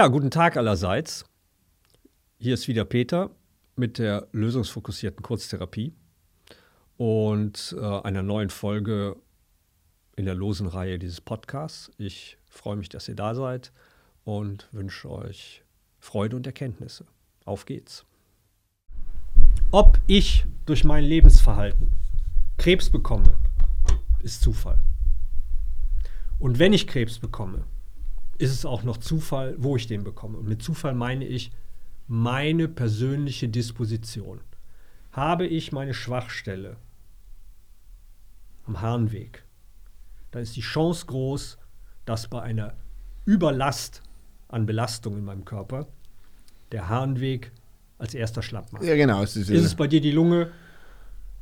Ja, guten Tag allerseits. Hier ist wieder Peter mit der lösungsfokussierten Kurztherapie und äh, einer neuen Folge in der losen Reihe dieses Podcasts. Ich freue mich, dass ihr da seid und wünsche euch Freude und Erkenntnisse. Auf geht's. Ob ich durch mein Lebensverhalten Krebs bekomme, ist Zufall. Und wenn ich Krebs bekomme, ist es auch noch Zufall, wo ich den bekomme. Und mit Zufall meine ich meine persönliche Disposition. Habe ich meine Schwachstelle am Harnweg, dann ist die Chance groß, dass bei einer Überlast an Belastung in meinem Körper der Harnweg als erster schlapp macht. Ja, genau. Ist, ist es bei dir die Lunge,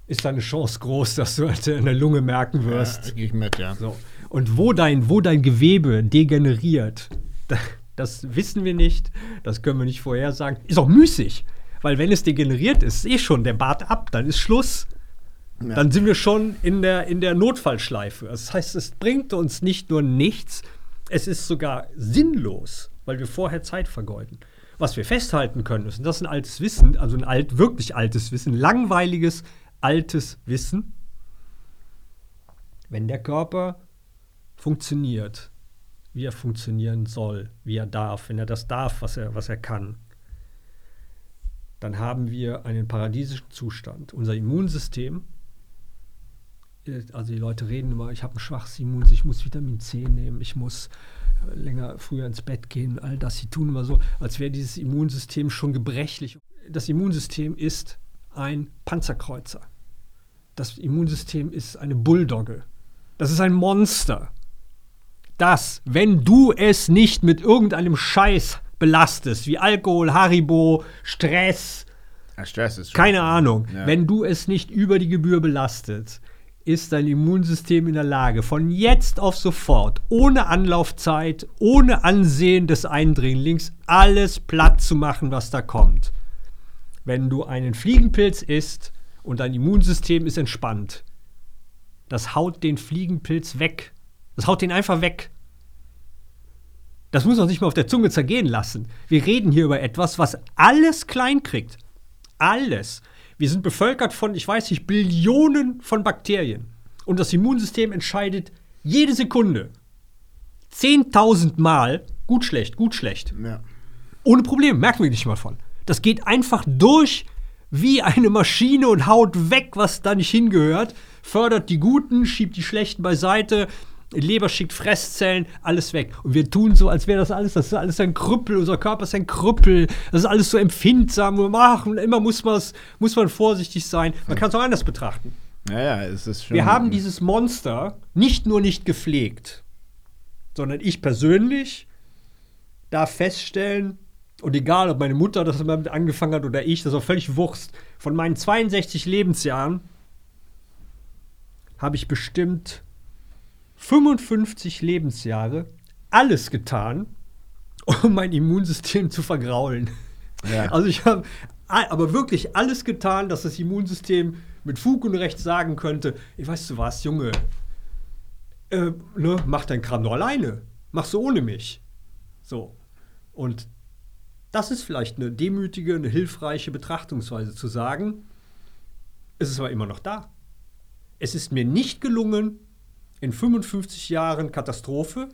ist deine Chance groß, dass du in der Lunge merken wirst. Ja, ich mit, ja. So. Und wo dein, wo dein Gewebe degeneriert, das wissen wir nicht, das können wir nicht vorhersagen. Ist auch müßig, weil wenn es degeneriert ist, ist eh schon der Bart ab, dann ist Schluss. Ja. Dann sind wir schon in der, in der Notfallschleife. Das heißt, es bringt uns nicht nur nichts, es ist sogar sinnlos, weil wir vorher Zeit vergeuden. Was wir festhalten können, ist, und das ist ein altes Wissen, also ein alt, wirklich altes Wissen, langweiliges, altes Wissen. Wenn der Körper funktioniert, wie er funktionieren soll, wie er darf, wenn er das darf, was er, was er kann, dann haben wir einen paradiesischen Zustand. Unser Immunsystem, äh, also die Leute reden immer, ich habe ein schwaches Immunsystem, ich muss Vitamin C nehmen, ich muss äh, länger früher ins Bett gehen, all das. Sie tun immer so, als wäre dieses Immunsystem schon gebrechlich. Das Immunsystem ist ein Panzerkreuzer. Das Immunsystem ist eine Bulldogge. Das ist ein Monster dass, wenn du es nicht mit irgendeinem Scheiß belastest, wie Alkohol, Haribo, Stress, ja, Stress ist keine Ahnung, ja. wenn du es nicht über die Gebühr belastet, ist dein Immunsystem in der Lage, von jetzt auf sofort, ohne Anlaufzeit, ohne Ansehen des Eindringlings, alles platt zu machen, was da kommt. Wenn du einen Fliegenpilz isst und dein Immunsystem ist entspannt, das haut den Fliegenpilz weg. Das haut den einfach weg. Das muss man sich mal auf der Zunge zergehen lassen. Wir reden hier über etwas, was alles klein kriegt. Alles. Wir sind bevölkert von, ich weiß nicht, Billionen von Bakterien. Und das Immunsystem entscheidet jede Sekunde 10.000 Mal gut, schlecht, gut, schlecht. Ja. Ohne Problem, merken wir nicht mal von. Das geht einfach durch wie eine Maschine und haut weg, was da nicht hingehört, fördert die Guten, schiebt die Schlechten beiseite, Leber schickt Fresszellen, alles weg. Und wir tun so, als wäre das alles, das ist alles ein Krüppel, unser Körper ist ein Krüppel, das ist alles so empfindsam. Wir machen, immer muss, muss man vorsichtig sein. Man kann es auch anders betrachten. Ja, ja, es ist schon. Wir haben dieses Monster nicht nur nicht gepflegt, sondern ich persönlich darf feststellen, und egal, ob meine Mutter das damit angefangen hat oder ich, das ist auch völlig Wurst. Von meinen 62 Lebensjahren habe ich bestimmt 55 Lebensjahre alles getan, um mein Immunsystem zu vergraulen. Ja. Also ich habe aber wirklich alles getan, dass das Immunsystem mit Fug und Recht sagen könnte, ich weißt du was, Junge, äh, ne, mach dein Kram nur alleine. Machst du ohne mich. So. Und das ist vielleicht eine demütige, eine hilfreiche Betrachtungsweise zu sagen, es ist aber immer noch da. Es ist mir nicht gelungen, in 55 Jahren Katastrophe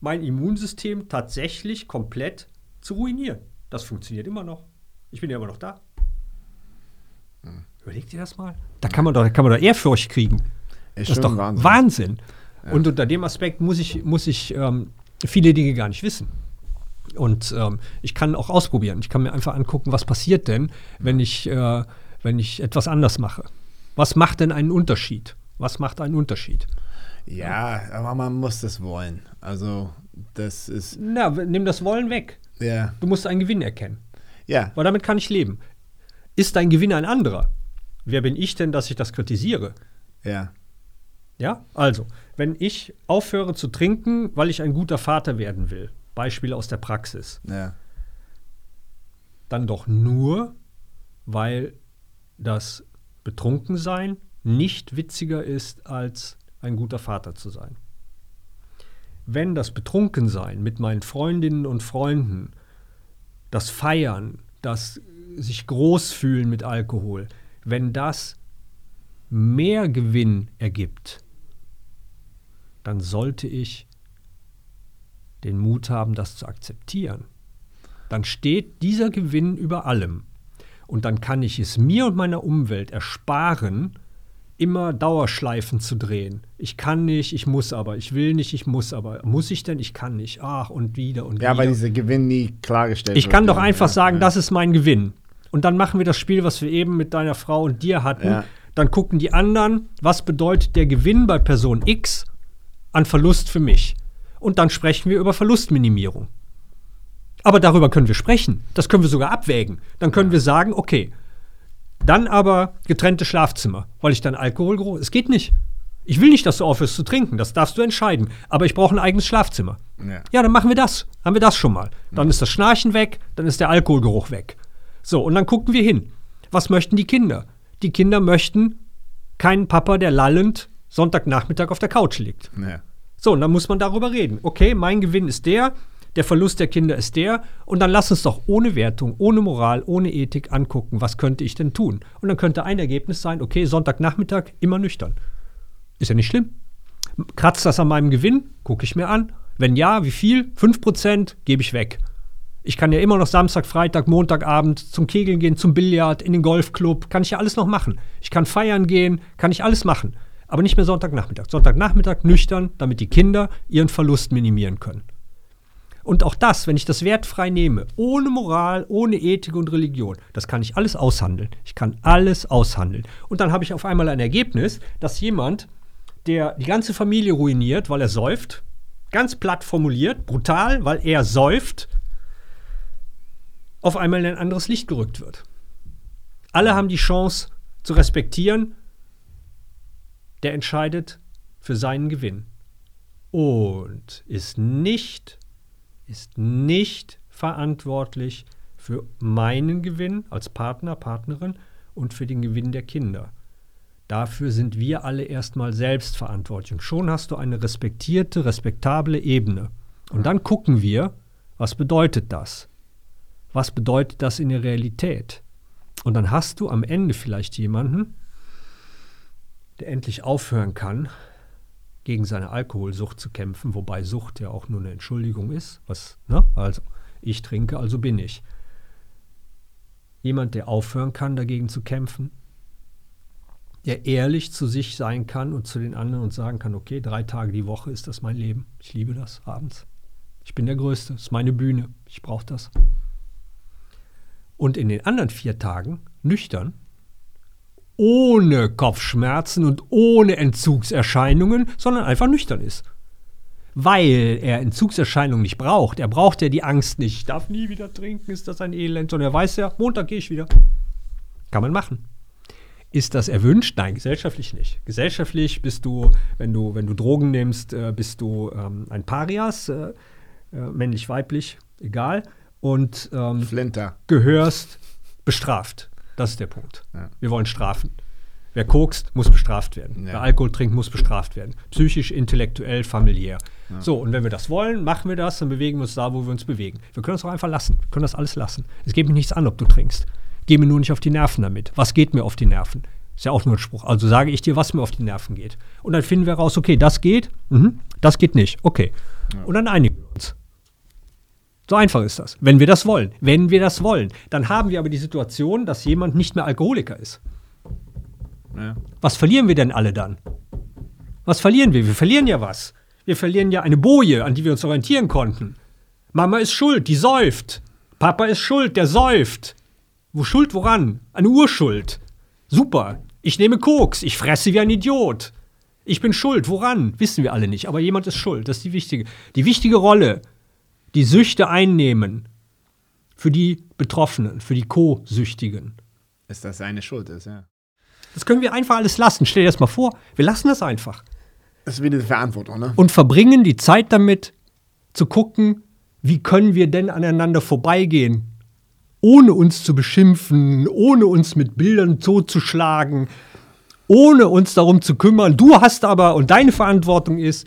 mein Immunsystem tatsächlich komplett zu ruinieren. Das funktioniert immer noch. Ich bin ja immer noch da. Hm. Überlegt ihr das mal? Da kann man doch, da kann man doch Ehrfurcht kriegen. Ist das ist doch Wahnsinn. Wahnsinn. Ja. Und unter dem Aspekt muss ich, muss ich ähm, viele Dinge gar nicht wissen. Und ähm, ich kann auch ausprobieren. Ich kann mir einfach angucken, was passiert denn, wenn ich, äh, wenn ich etwas anders mache. Was macht denn einen Unterschied? Was macht einen Unterschied? Ja, aber man muss das wollen. Also, das ist. Na, nimm das Wollen weg. Ja. Du musst einen Gewinn erkennen. Ja. Weil damit kann ich leben. Ist dein Gewinn ein anderer? Wer bin ich denn, dass ich das kritisiere? Ja. Ja, also, wenn ich aufhöre zu trinken, weil ich ein guter Vater werden will, Beispiel aus der Praxis, ja. dann doch nur, weil das Betrunkensein nicht witziger ist als ein guter Vater zu sein. wenn das Betrunkensein mit meinen Freundinnen und Freunden, das Feiern, das sich groß fühlen mit Alkohol, wenn das mehr Gewinn ergibt, dann sollte ich den Mut haben, das zu akzeptieren. Dann steht dieser Gewinn über allem. Und dann kann ich es mir und meiner Umwelt ersparen, immer Dauerschleifen zu drehen. Ich kann nicht, ich muss aber, ich will nicht, ich muss aber. Muss ich denn? Ich kann nicht. Ach, und wieder und Ja, wieder. weil dieser Gewinn nie klargestellt Ich kann doch Ja, einfach ja, sagen, ja. das ist mein Gewinn. Und dann machen wir das Spiel, was wir eben mit deiner Frau und dir hatten. Ja. Dann gucken die anderen, was bedeutet der Gewinn bei Person X an Verlust für mich. Und dann sprechen wir über Verlustminimierung. Aber darüber können wir sprechen. Das können wir sogar abwägen. Dann können wir sagen, okay, dann aber getrennte Schlafzimmer, weil ich dann Alkohol groß. Es geht nicht. Ich will nicht, dass du aufhörst zu trinken. Das darfst du entscheiden. Aber ich brauche ein eigenes Schlafzimmer. Ja. Ja, dann machen wir das. Haben wir das schon mal. Dann ist das Schnarchen weg, dann ist der Alkoholgeruch weg. So, und dann gucken wir hin. Was möchten die Kinder? Die Kinder möchten keinen Papa, der lallend Sonntagnachmittag auf der Couch liegt. Ja. So, und dann muss man darüber reden. Okay, mein Gewinn ist der, der Verlust der Kinder ist der. Und dann lass uns doch ohne Wertung, ohne Moral, ohne Ethik angucken, was könnte ich denn tun? Und dann könnte ein Ergebnis sein, okay, Sonntagnachmittag immer nüchtern. Ist ja nicht schlimm. Kratzt das an meinem Gewinn? Gucke ich mir an. Wenn ja, wie viel? 5% gebe ich weg. Ich kann ja immer noch Samstag, Freitag, Montagabend zum Kegeln gehen, zum Billard, in den Golfclub. Kann ich ja alles noch machen. Ich kann feiern gehen, kann ich alles machen. Aber nicht mehr Sonntagnachmittag. Sonntagnachmittag nüchtern, damit die Kinder ihren Verlust minimieren können. Und auch das, wenn ich das wertfrei nehme, ohne Moral, ohne Ethik und Religion, das kann ich alles aushandeln. Ich kann alles aushandeln. Und dann habe ich auf einmal ein Ergebnis, dass jemand, der die ganze Familie ruiniert, weil er säuft, ganz platt formuliert, brutal, weil er säuft, auf einmal in ein anderes Licht gerückt wird. Alle haben die Chance zu respektieren, der entscheidet für seinen Gewinn. Und ist nicht, ist nicht verantwortlich für meinen Gewinn als Partner, Partnerin und für den Gewinn der Kinder. Dafür sind wir alle erstmal selbst verantwortlich. Und schon hast du eine respektierte, respektable Ebene. Und dann gucken wir, was bedeutet das? Was bedeutet das in der Realität? Und dann hast du am Ende vielleicht jemanden, der endlich aufhören kann, gegen seine Alkoholsucht zu kämpfen, wobei Sucht ja auch nur eine Entschuldigung ist. Was, ne? Also, ich trinke, also bin ich. Jemand, der aufhören kann, dagegen zu kämpfen, der ehrlich zu sich sein kann und zu den anderen und sagen kann, okay, drei Tage die Woche ist das mein Leben. Ich liebe das abends. Ich bin der Größte, das ist meine Bühne, ich brauche das. Und in den anderen vier Tagen nüchtern, ohne Kopfschmerzen und ohne Entzugserscheinungen, sondern einfach nüchtern ist. Weil er Entzugserscheinungen nicht braucht. Er braucht ja die Angst nicht. Ich darf nie wieder trinken, ist das ein Elend. Sondern er weiß ja, Montag gehe ich wieder. Kann man machen. Ist das erwünscht? Nein, gesellschaftlich nicht. Gesellschaftlich bist du, wenn du, wenn du Drogen nimmst, äh, bist du ähm, ein Parias, äh, äh, männlich, weiblich, egal. Und ähm, Flinter. gehörst bestraft. Das ist der Punkt. Ja. Wir wollen strafen. Wer kokst, muss bestraft werden. Ja. Wer Alkohol trinkt, muss bestraft werden. Psychisch, intellektuell, familiär. So, und wenn wir das wollen, machen wir das, dann bewegen wir uns da, wo wir uns bewegen. Wir können es auch einfach lassen. Wir können das alles lassen. Es geht mir nichts an, ob du trinkst. Geh mir nur nicht auf die Nerven damit. Was geht mir auf die Nerven? Ist ja auch nur ein Spruch. Also sage ich dir, was mir auf die Nerven geht. Und dann finden wir raus, okay, das geht, mhm, das geht nicht. Okay. Und dann einigen wir uns. So einfach ist das. Wenn wir das wollen. Wenn wir das wollen. Dann haben wir aber die Situation, dass jemand nicht mehr Alkoholiker ist. Ja. Was verlieren wir denn alle dann? Was verlieren wir? Wir verlieren ja was. Wir verlieren ja eine Boje, an die wir uns orientieren konnten. Mama ist schuld, die säuft. Papa ist schuld, der säuft. Wo Schuld woran? Eine Urschuld. Super. Ich nehme Koks, ich fresse wie ein Idiot. Ich bin schuld, woran? Wissen wir alle nicht, aber jemand ist schuld. Das ist die wichtige. Die wichtige Rolle, die Süchte einnehmen für die Betroffenen, für die Co-Süchtigen. Ist das seine Schuld ist, ja. Das können wir einfach alles lassen. Stell dir das mal vor, wir lassen das einfach. Das ist wieder die Verantwortung, ne? Und verbringen die Zeit damit, zu gucken, wie können wir denn aneinander vorbeigehen, ohne uns zu beschimpfen, ohne uns mit Bildern totzuschlagen, ohne uns darum zu kümmern. Du hast aber, und deine Verantwortung ist,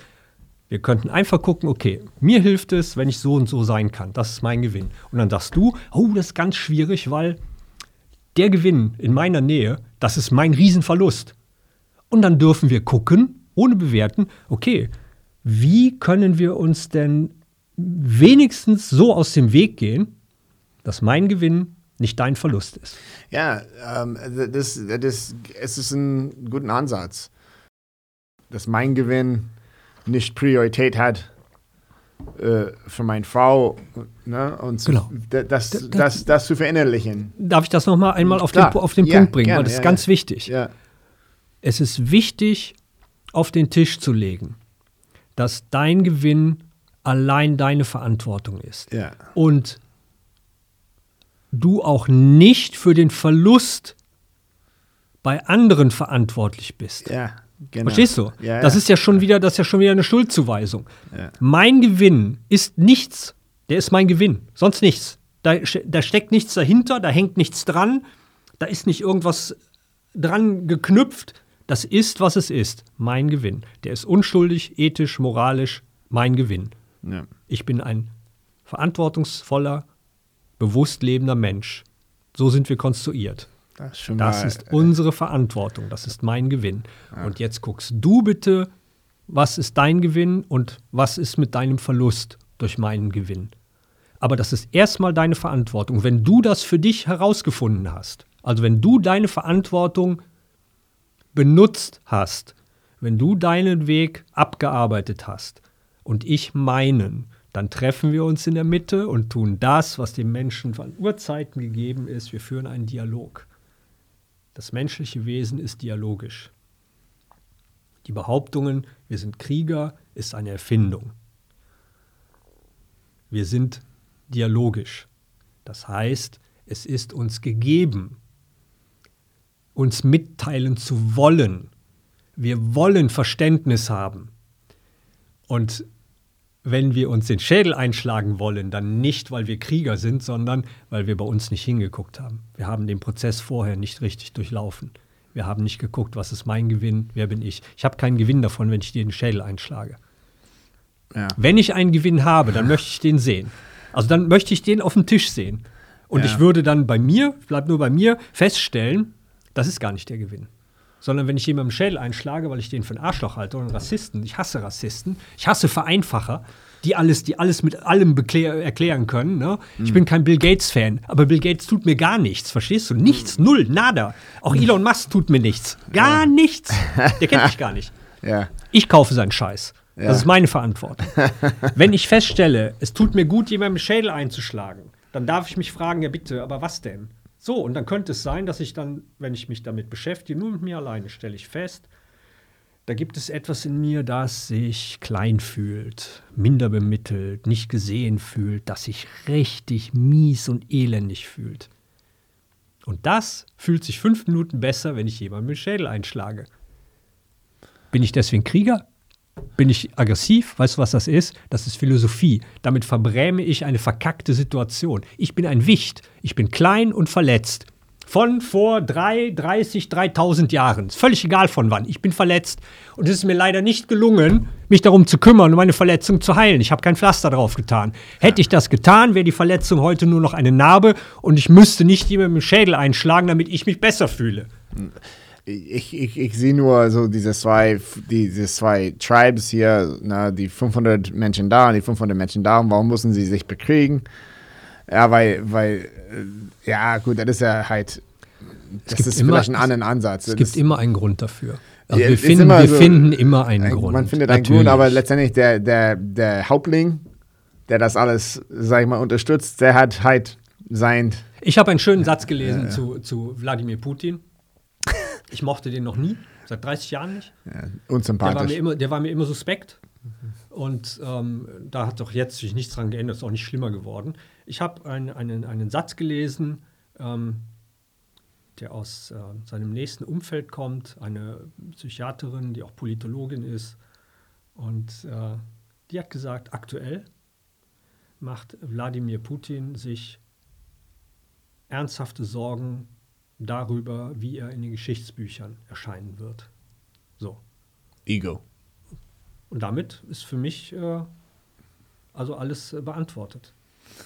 Wir könnten einfach gucken, okay, mir hilft es, wenn ich so und so sein kann. Das ist mein Gewinn. Und dann sagst du, oh, das ist ganz schwierig, weil der Gewinn in meiner Nähe, das ist mein Riesenverlust. Und dann dürfen wir gucken, ohne bewerten, okay, wie können wir uns denn wenigstens so aus dem Weg gehen, dass mein Gewinn nicht dein Verlust ist. Ja, ähm, das, das, es ist ein guter Ansatz, dass mein Gewinn nicht Priorität hat äh, für meine Frau ne, und zu, Genau. das, Da- da- das, das zu verinnerlichen. Darf ich das nochmal einmal auf Klar. den, auf den Ja, Punkt bringen? gerne, weil das ist ja, ganz ja. wichtig. Es ist wichtig, auf den Tisch zu legen, dass dein Gewinn allein deine Verantwortung ist. Und du auch nicht für den Verlust bei anderen verantwortlich bist. ja, genau. Verstehst du? Ja, das ja. ist ja schon wieder, das ist ja schon wieder eine Schuldzuweisung. Ja. Mein Gewinn ist nichts. Der ist mein Gewinn, sonst nichts. Da, da steckt nichts dahinter, da hängt nichts dran, da ist nicht irgendwas dran geknüpft. Das ist, was es ist. Mein Gewinn. Der ist unschuldig, ethisch, moralisch mein Gewinn. Ich bin ein verantwortungsvoller, bewusst lebender Mensch. So sind wir konstruiert. Das ist Das mal, ist unsere Verantwortung, das ist mein Gewinn. Und jetzt guckst du bitte, was ist dein Gewinn und was ist mit deinem Verlust durch meinen Gewinn. Aber das ist erstmal deine Verantwortung. Wenn du das für dich herausgefunden hast, also wenn du deine Verantwortung benutzt hast, wenn du deinen Weg abgearbeitet hast und ich meinen, dann treffen wir uns in der Mitte und tun das, was dem Menschen von Urzeiten gegeben ist. Wir führen einen Dialog. Das menschliche Wesen ist dialogisch. Die Behauptungen, wir sind Krieger, ist eine Erfindung. Wir sind dialogisch. Das heißt, es ist uns gegeben, uns mitteilen zu wollen. Wir wollen Verständnis haben. Und wenn wir uns den Schädel einschlagen wollen, dann nicht, weil wir Krieger sind, sondern weil wir bei uns nicht hingeguckt haben. Wir haben den Prozess vorher nicht richtig durchlaufen. Wir haben nicht geguckt, was ist mein Gewinn, wer bin ich. Ich habe keinen Gewinn davon, wenn ich dir den Schädel einschlage. ja. Wenn ich einen Gewinn habe, dann möchte ich den sehen. Also dann möchte ich den auf dem Tisch sehen. Und Ja. ich würde dann bei mir, bleibt nur bei mir, feststellen, das ist gar nicht der Gewinn. Sondern wenn ich jemandem Schädel einschlage, weil ich den für einen Arschloch halte oder einen Rassisten, ich hasse Rassisten, ich hasse Vereinfacher, die alles, die alles mit allem erklären können. Ne? Ich bin kein Bill Gates-Fan, aber Bill Gates tut mir gar nichts, verstehst du? Nichts, null, nada. Auch Elon Musk tut mir nichts. Gar nichts. Der kennt mich gar nicht. ja. Ich kaufe seinen Scheiß. Ja. Das ist meine Verantwortung. Wenn ich feststelle, es tut mir gut, jemandem Schädel einzuschlagen, dann darf ich mich fragen, ja bitte, aber was denn? So, und dann könnte es sein, dass ich dann, wenn ich mich damit beschäftige, nur mit mir alleine, stelle ich fest, da gibt es etwas in mir, das sich klein fühlt, minder bemittelt, nicht gesehen fühlt, das sich richtig mies und elendig fühlt. Und das fühlt sich fünf Minuten besser, wenn ich jemandem den Schädel einschlage. Bin ich deswegen Krieger? Bin ich aggressiv? Weißt du, was das ist? Das ist Philosophie. Damit verbräme ich eine verkackte Situation. Ich bin ein Wicht. Ich bin klein und verletzt. Von vor drei, 30, 3000 Jahren. Ist völlig egal von wann. Ich bin verletzt. Und es ist mir leider nicht gelungen, mich darum zu kümmern und meine Verletzung zu heilen. Ich habe kein Pflaster drauf getan. Hätte ich das getan, wäre die Verletzung heute nur noch eine Narbe und ich müsste nicht jemandem den Schädel einschlagen, damit ich mich besser fühle. Ich, ich, ich sehe nur so diese zwei, diese zwei Tribes hier, na, die 500 Menschen da und die 500 Menschen da. Und warum müssen sie sich bekriegen? Ja, weil, weil, äh, ja, gut, das ist ja halt, das ist immer- vielleicht ein anderer Ansatz. Es gibt immer einen Grund dafür. Also Ja, wir finden, immer wir so- finden immer einen Ein- Grund. Man findet einen Natürlich. Grund, aber letztendlich der, der, der Hauptling, der das alles, sag ich mal, unterstützt, der hat halt sein, Ich habe einen schönen Satz gelesen Zu, zu Wladimir Putin. Ich mochte den noch nie, seit 30 Jahren nicht. ja, Der war, unsympathisch. mir immer, der war mir immer suspekt. Und ähm, da hat doch jetzt sich nichts dran geändert, ist auch nicht schlimmer geworden. Ich habe ein, einen, einen Satz gelesen, ähm, der aus äh, seinem nächsten Umfeld kommt, eine Psychiaterin, die auch Politologin ist. Und äh, die hat gesagt, aktuell macht Wladimir Putin sich ernsthafte Sorgen darüber, wie er in den Geschichtsbüchern erscheinen wird. So. Ego. Und damit ist für mich äh, also alles äh, beantwortet.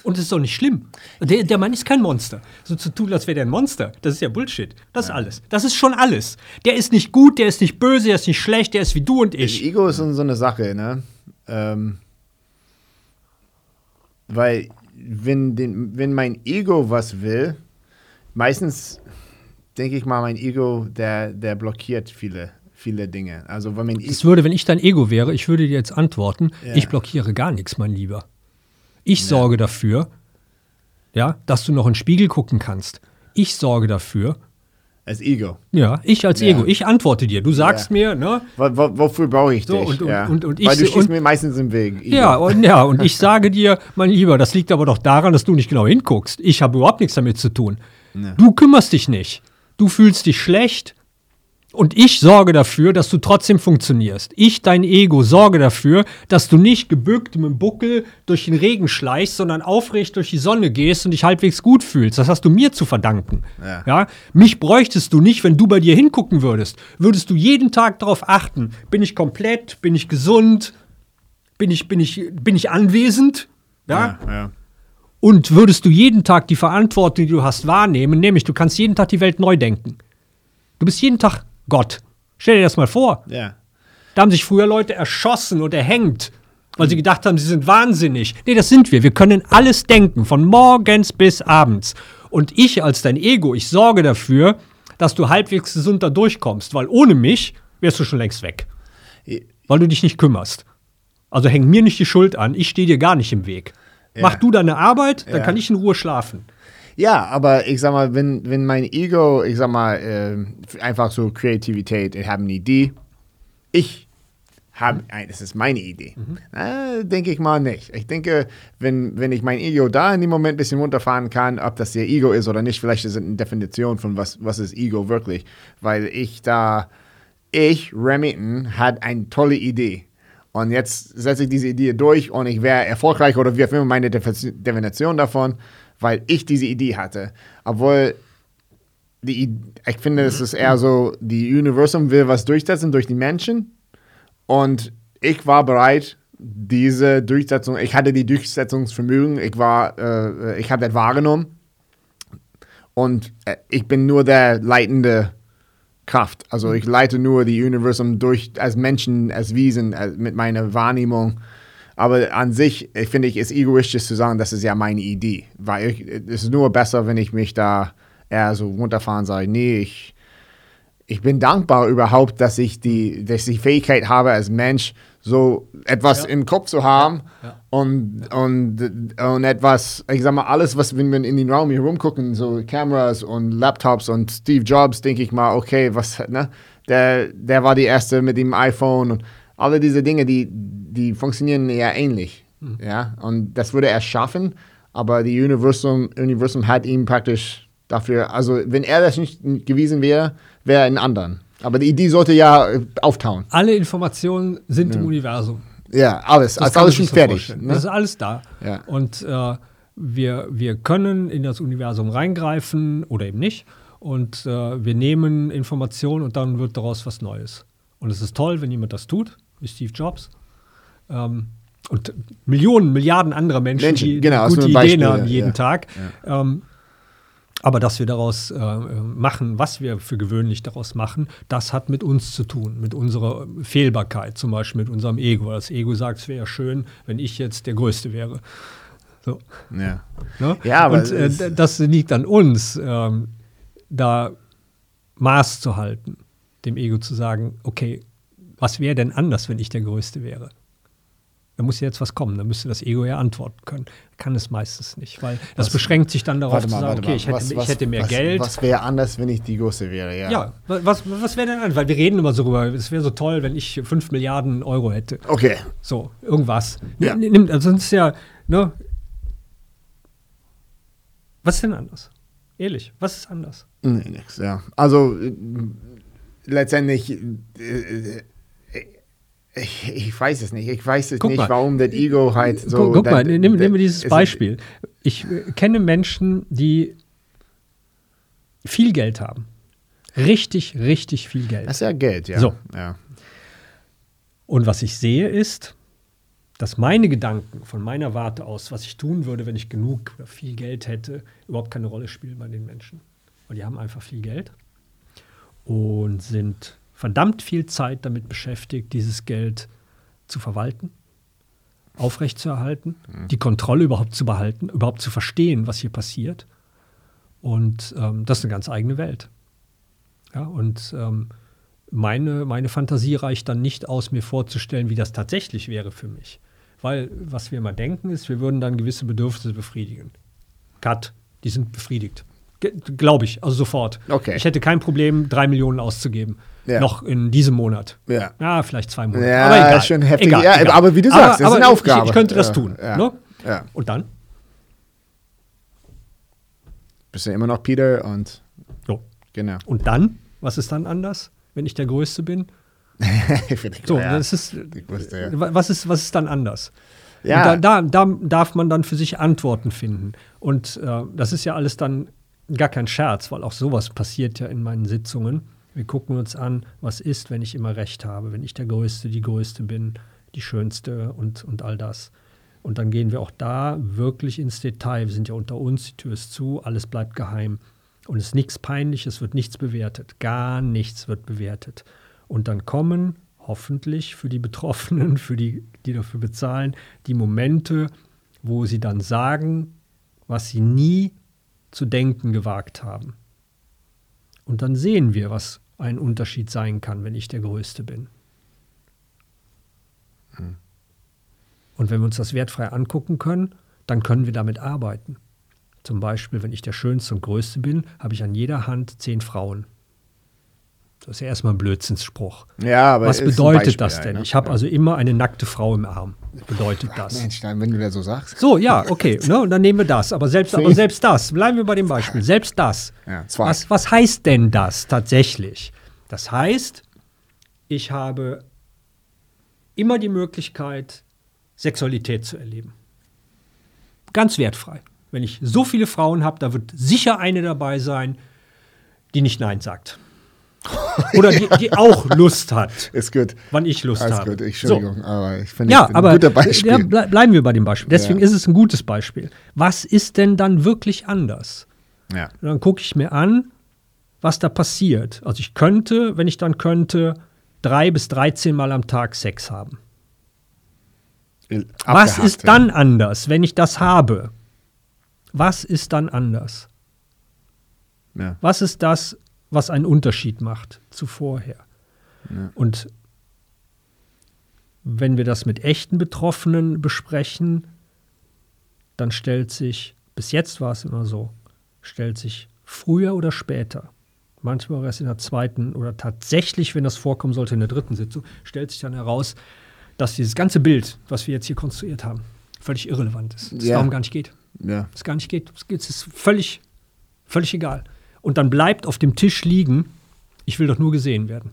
Und es ist doch nicht schlimm. Der, der Mann ist kein Monster. So zu tun, als wäre der ein Monster, das ist ja Bullshit. Das ist alles. Das ist schon alles. Der ist nicht gut, der ist nicht böse, der ist nicht schlecht, der ist wie du und ich. Ego ist so so eine Sache, ne? Ähm, weil, wenn, den, wenn mein Ego was will, meistens denke ich mal, mein Ego, der, der blockiert viele, viele Dinge. Also, wenn mein Es würde, wenn ich dein Ego wäre, ich würde dir jetzt antworten, Ja. ich blockiere gar nichts, mein Lieber. Ich sorge dafür, ja, dass du noch in den Spiegel gucken kannst. Ich sorge dafür, als Ego. ja, ich als Ja. Ego, ich antworte dir. Du sagst Ja. mir, ne? Wo, wofür brauche ich So, dich? und- und- ja. und- und Weil ich du se- stehst mir meistens im Weg. Ego. Ja, und ja, und ich sage dir, mein Lieber, das liegt aber doch daran, dass du nicht genau hinguckst. Ich habe überhaupt nichts damit zu tun. Ja. Du kümmerst dich nicht. Du fühlst dich schlecht. Und ich sorge dafür, dass du trotzdem funktionierst. Ich, dein Ego, sorge dafür, dass du nicht gebückt mit dem Buckel durch den Regen schleichst, sondern aufrecht durch die Sonne gehst und dich halbwegs gut fühlst. Das hast du mir zu verdanken. Ja. Mich bräuchtest du nicht, wenn du bei dir hingucken würdest. Würdest du jeden Tag darauf achten, bin ich komplett, bin ich gesund, bin ich, bin ich, bin ich anwesend? Ja? Ja, ja. Und würdest du jeden Tag die Verantwortung, die du hast, wahrnehmen, nämlich du kannst jeden Tag die Welt neu denken. Du bist jeden Tag Gott. Stell dir das mal vor. ja. Da haben sich früher Leute erschossen und erhängt, weil sie gedacht haben, sie sind wahnsinnig. Nee, das sind wir. Wir können alles denken, von morgens bis abends. Und ich als dein Ego, ich sorge dafür, dass du halbwegs gesund da durchkommst, weil ohne mich wärst du schon längst weg. Weil du dich nicht kümmerst. Also häng mir nicht die Schuld an, ich stehe dir gar nicht im Weg. Mach du deine Arbeit, dann Ja. kann ich in Ruhe schlafen. Ja, aber ich sag mal, wenn, wenn mein Ego, ich sag mal, äh, einfach so Kreativität, ich habe eine Idee, ich habe, das ist meine Idee. Äh, denke ich mal nicht. Ich denke, wenn, wenn ich mein Ego da in dem Moment ein bisschen runterfahren kann, ob das der Ego ist oder nicht, vielleicht ist es eine Definition von was, was ist Ego wirklich, weil ich da, ich, Remington, hat eine tolle Idee. Und jetzt setze ich diese Idee durch und ich wäre erfolgreich oder wie auch immer meine Defi- Definition davon, weil ich diese Idee hatte. Obwohl, die, I- ich finde, es ist eher so, die Universum will was durchsetzen durch die Menschen. Und ich war bereit, diese Durchsetzung, ich hatte die Durchsetzungsvermögen, ich war, äh, ich habe das wahrgenommen. Und äh, ich bin nur der leitende Kraft. Also ich leite nur die Universum durch als Menschen, als Wesen, als, mit meiner Wahrnehmung. Aber an sich, ich finde ich, ist egoistisch zu sagen, das ist ja meine Idee. Weil ich, es ist nur besser, wenn ich mich da eher so runterfahren sage, nee, ich, ich bin dankbar überhaupt, dass ich die, dass ich die Fähigkeit habe, als Mensch so etwas Ja. im Kopf zu haben Ja. Und, und, und etwas, ich sag mal, alles, was, wenn wir in den Raum hier rumgucken, so Kameras und Laptops und Steve Jobs, denke ich mal, okay, was, ne, der, der war die Erste mit dem iPhone und alle diese Dinge, die, die funktionieren ja ähnlich, ja, und das würde er schaffen, aber die Universum, Universum hat ihm praktisch dafür, also wenn er das nicht gewesen wäre, wäre er ein anderen. Aber die Idee sollte ja äh, auftauen. Alle Informationen sind im Universum. Ja, alles, Das alles schon fertig. Ne? Das ist alles da. Ja. Und äh, wir, wir können in das Universum reingreifen oder eben nicht. Und äh, wir nehmen Informationen und dann wird daraus was Neues. Und es ist toll, wenn jemand das tut, wie Steve Jobs. Ähm, und Millionen, Milliarden anderer Menschen, Menschen, die genau, gute Ideen Beispiel, haben jeden ja. Tag. Ähm, aber dass wir daraus äh, machen, was wir für gewöhnlich daraus machen, das hat mit uns zu tun, mit unserer Fehlbarkeit, zum Beispiel mit unserem Ego. Das Ego sagt, es wäre schön, wenn ich jetzt der Größte wäre. So, Ja. ne? Ja, aber Und äh, das liegt an uns, ähm, da Maß zu halten, dem Ego zu sagen, okay, was wäre denn anders, wenn ich der Größte wäre? Da muss jetzt was kommen, da müsste das Ego ja antworten können. Kann es meistens nicht, weil das Was- beschränkt sich dann darauf Warte zu mal, sagen, okay, mal. ich hätte, Was- ich hätte mehr was, Geld. Was wäre anders, wenn ich die Größte wäre? Ja. ja, wa- was, was wäre denn an? Weil wir reden immer so drüber, es wäre so toll, wenn ich 5 Milliarden Euro hätte. Okay. So, irgendwas. Ja. Nimm, nimm, also sonst ist ja, ne? Was ist denn anders? Ehrlich, was ist anders? Nee, nix, ja. Also äh, letztendlich, äh, äh, ich, ich weiß es nicht. Ich weiß es Guck nicht, mal. warum das Ego halt so. guck, guck das- mal, das- mir dieses es- Beispiel. Ich äh, kenne Menschen, die viel Geld haben. Richtig, richtig viel Geld. Das ist ja Geld, ja. So. Ja. Und was ich sehe ist, dass meine Gedanken von meiner Warte aus, was ich tun würde, wenn ich genug oder viel Geld hätte, überhaupt keine Rolle spielen bei den Menschen. Weil die haben einfach viel Geld und sind verdammt viel Zeit damit beschäftigt, dieses Geld zu verwalten, aufrechtzuerhalten, mhm. die Kontrolle überhaupt zu behalten, überhaupt zu verstehen, was hier passiert. Und ähm, das ist eine ganz eigene Welt. Ja, und ähm, meine, meine Fantasie reicht dann nicht aus, mir vorzustellen, wie das tatsächlich wäre für mich. Weil was wir immer denken ist, wir würden dann gewisse Bedürfnisse befriedigen. Cut, die sind befriedigt. Glaube ich, also sofort. Okay. Ich hätte kein Problem, drei Millionen auszugeben. Ja. Noch in diesem Monat. Ja. Ja, vielleicht zwei Monate. Ja, aber egal. schon heftig. Egal, ja, egal. Aber wie du sagst, aber, das ist eine Aufgabe. Ich, ich könnte das tun. Ne? ja. Und dann? Bist du immer noch Peter und. So. Genau. Und dann? Was ist dann anders, wenn ich der Größte bin? so, das ist, wusste, was, ist, was ist dann anders? Ja. Da, da, da, darf man dann für sich Antworten finden. Und äh, das ist ja alles dann gar kein Scherz, weil auch sowas passiert ja in meinen Sitzungen. Wir gucken uns an, was ist, wenn ich immer recht habe, wenn ich der Größte, die Größte bin, die Schönste und, und all das. Und dann gehen wir auch da wirklich ins Detail. Wir sind ja unter uns, die Tür ist zu, alles bleibt geheim. Und es ist nichts Peinliches, wird nichts bewertet. Gar nichts wird bewertet. Und dann kommen hoffentlich für die Betroffenen, für die, die dafür bezahlen, die Momente, wo sie dann sagen, was sie nie zu denken gewagt haben. Und dann sehen wir, was ein Unterschied sein kann, wenn ich der Größte bin. Hm. Und wenn wir uns das wertfrei angucken können, dann können wir damit arbeiten. Zum Beispiel, wenn ich der Schönste und Größte bin, habe ich an jeder Hand zehn Frauen. Das ist ja erstmal ein Blödsinnsspruch. Ja, aber Was bedeutet Beispiel, das denn? Ich habe ja. also immer eine nackte Frau im Arm. Bedeutet das? Mensch, dann, wenn du das so sagst. So, ja, okay. ne, und dann nehmen wir das. Aber selbst, aber selbst das, bleiben wir bei dem Beispiel. Selbst das. Ja, was, was heißt denn das tatsächlich? Das heißt, ich habe immer die Möglichkeit, Sexualität zu erleben. Ganz wertfrei. Wenn ich so viele Frauen habe, da wird sicher eine dabei sein, die nicht Nein sagt. Oder die, die, auch Lust hat. Ist gut. Wann ich Lust Alles habe. Gut. Entschuldigung, so. aber ich finde ja, ein aber, guter Beispiel. Ja, ble bleiben wir bei dem Beispiel. Deswegen ja. ist es ein gutes Beispiel. Was ist denn dann wirklich anders? Ja. Und dann gucke ich mir an, was da passiert. Also ich könnte, wenn ich dann könnte, drei bis 13 Mal am Tag Sex haben. Abgehakt, was ist dann anders, wenn ich das habe? Was ist dann anders? Ja. Was ist das, was einen Unterschied macht zu vorher. Ja. Und wenn wir das mit echten Betroffenen besprechen, dann stellt sich, bis jetzt war es immer so, stellt sich früher oder später, manchmal erst in der zweiten oder tatsächlich, wenn das vorkommen sollte, in der dritten Sitzung, stellt sich dann heraus, dass dieses ganze Bild, was wir jetzt hier konstruiert haben, völlig irrelevant ist. Es ja. darum gar nicht geht. Ja. Es gar nicht geht. Es ist völlig, völlig egal und dann bleibt auf dem Tisch liegen, ich will doch nur gesehen werden.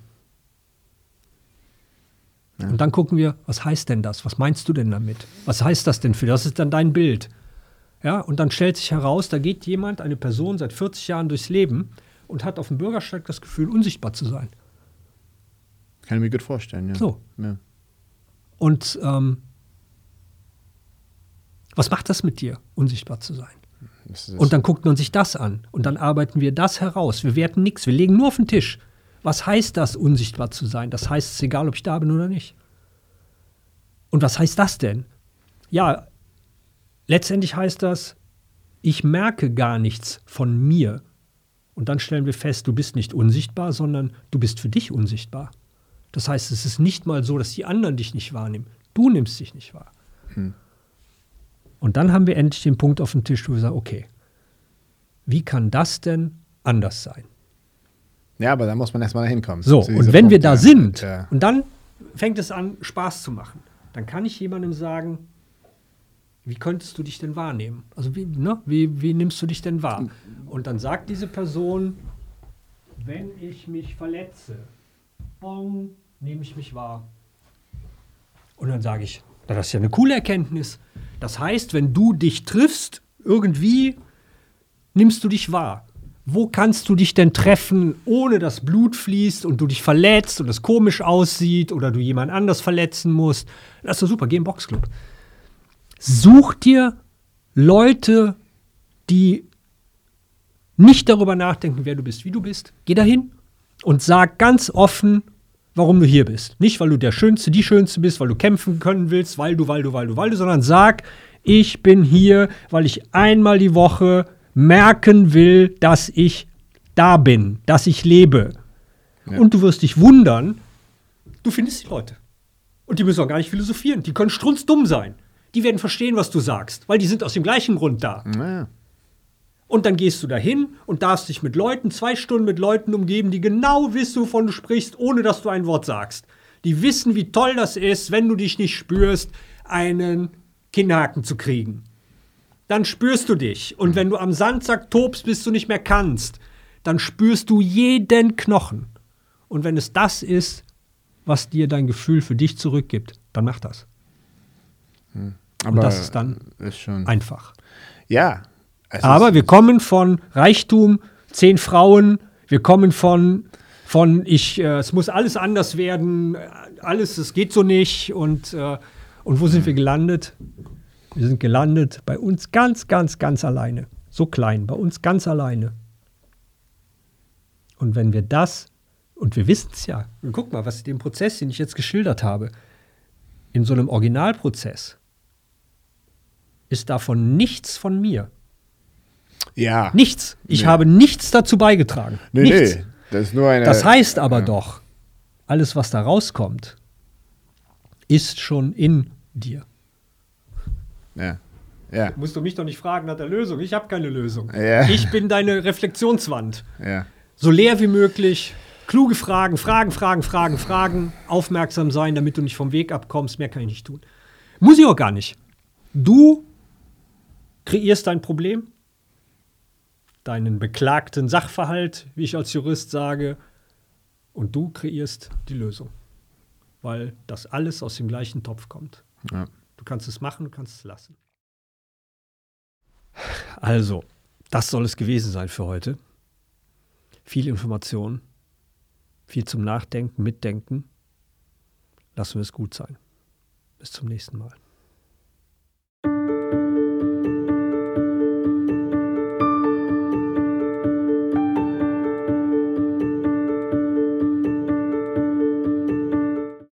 Ja. Und dann gucken wir, was heißt denn das? Was meinst du denn damit? Was heißt das denn für? Das ist dann dein Bild. Ja, und dann stellt sich heraus, da geht jemand, eine Person seit 40 Jahren durchs Leben und hat auf dem Bürgersteig das Gefühl, unsichtbar zu sein. Kann ich mir gut vorstellen, ja. So. Ja. Und ähm, was macht das mit dir, unsichtbar zu sein? Und dann guckt man sich das an und dann arbeiten wir das heraus. Wir werten nichts, wir legen nur auf den Tisch. Was heißt das, unsichtbar zu sein? Das heißt, es ist egal, ob ich da bin oder nicht. Und was heißt das denn? Ja, letztendlich heißt das, ich merke gar nichts von mir. Und dann stellen wir fest, du bist nicht unsichtbar, sondern du bist für dich unsichtbar. Das heißt, es ist nicht mal so, dass die anderen dich nicht wahrnehmen. Du nimmst dich nicht wahr. Hm. Und dann haben wir endlich den Punkt auf dem Tisch, wo wir sagen, okay, wie kann das denn anders sein? Ja, aber da muss man erstmal hinkommen. So, und wenn Punkt, wir da ja. sind, ja. und dann fängt es an, Spaß zu machen, dann kann ich jemandem sagen, wie könntest du dich denn wahrnehmen? Also wie, ne, wie, wie nimmst du dich denn wahr? Und dann sagt diese Person, wenn ich mich verletze, bong, nehme ich mich wahr. Und dann sage ich, das ist ja eine coole Erkenntnis. Das heißt, wenn du dich triffst, irgendwie nimmst du dich wahr. Wo kannst du dich denn treffen, ohne dass Blut fließt und du dich verletzt und es komisch aussieht oder du jemand anders verletzen musst? Das ist doch super, geh im Boxclub. Such dir Leute, die nicht darüber nachdenken, wer du bist, wie du bist. Geh dahin und sag ganz offen, warum du hier bist. Nicht, weil du der Schönste, die Schönste bist, weil du kämpfen können willst, weil du, weil du, weil du, weil du, sondern sag, ich bin hier, weil ich einmal die Woche merken will, dass ich da bin, dass ich lebe. Ja. Und du wirst dich wundern, du findest die Leute. Und die müssen auch gar nicht philosophieren. Die können strunzdumm sein. Die werden verstehen, was du sagst, weil die sind aus dem gleichen Grund da. Ja. Und dann gehst du dahin und darfst dich mit Leuten, zwei Stunden mit Leuten umgeben, die genau wissen, wovon du sprichst, ohne dass du ein Wort sagst. Die wissen, wie toll das ist, wenn du dich nicht spürst, einen Kinnhaken zu kriegen dann spürst du dich. Und wenn du am Sandsack tobst, bis du nicht mehr kannst, dann spürst du jeden Knochen. Und wenn es das ist, was dir dein Gefühl für dich zurückgibt, dann mach das. Hm. Und das ist dann ist einfach. Ja. Aber wir kommen von Reichtum, zehn Frauen, wir kommen von, von ich, äh, es muss alles anders werden, alles, es geht so nicht. Und, äh, und wo sind wir gelandet? Wir sind gelandet bei uns ganz, ganz, ganz alleine. So klein, bei uns ganz alleine. Und wenn wir das, und wir wissen es ja, guck mal, was den Prozess, den ich jetzt geschildert habe, in so einem Originalprozess ist davon nichts von mir. Ja. Nichts. Ich nee. habe nichts dazu beigetragen. Nee, nichts. Nee. Das, ist nur eine, das heißt aber ja. doch, alles, was da rauskommt, ist schon in dir. Ja. Ja. Musst du mich doch nicht fragen nach der Lösung. Ich habe keine Lösung. Ja. Ich bin deine Reflexionswand. Ja. So leer wie möglich, kluge Fragen, Fragen, Fragen, Fragen, Fragen, aufmerksam sein, damit du nicht vom Weg abkommst. Mehr kann ich nicht tun. Muss ich auch gar nicht. Du kreierst dein Problem, deinen beklagten Sachverhalt, wie ich als Jurist sage, und du kreierst die Lösung. Weil das alles aus dem gleichen Topf kommt. Ja. Du kannst es machen, du kannst es lassen. Also, das soll es gewesen sein für heute. Viel Information, viel zum Nachdenken, Mitdenken. Lassen wir es gut sein. Bis zum nächsten Mal.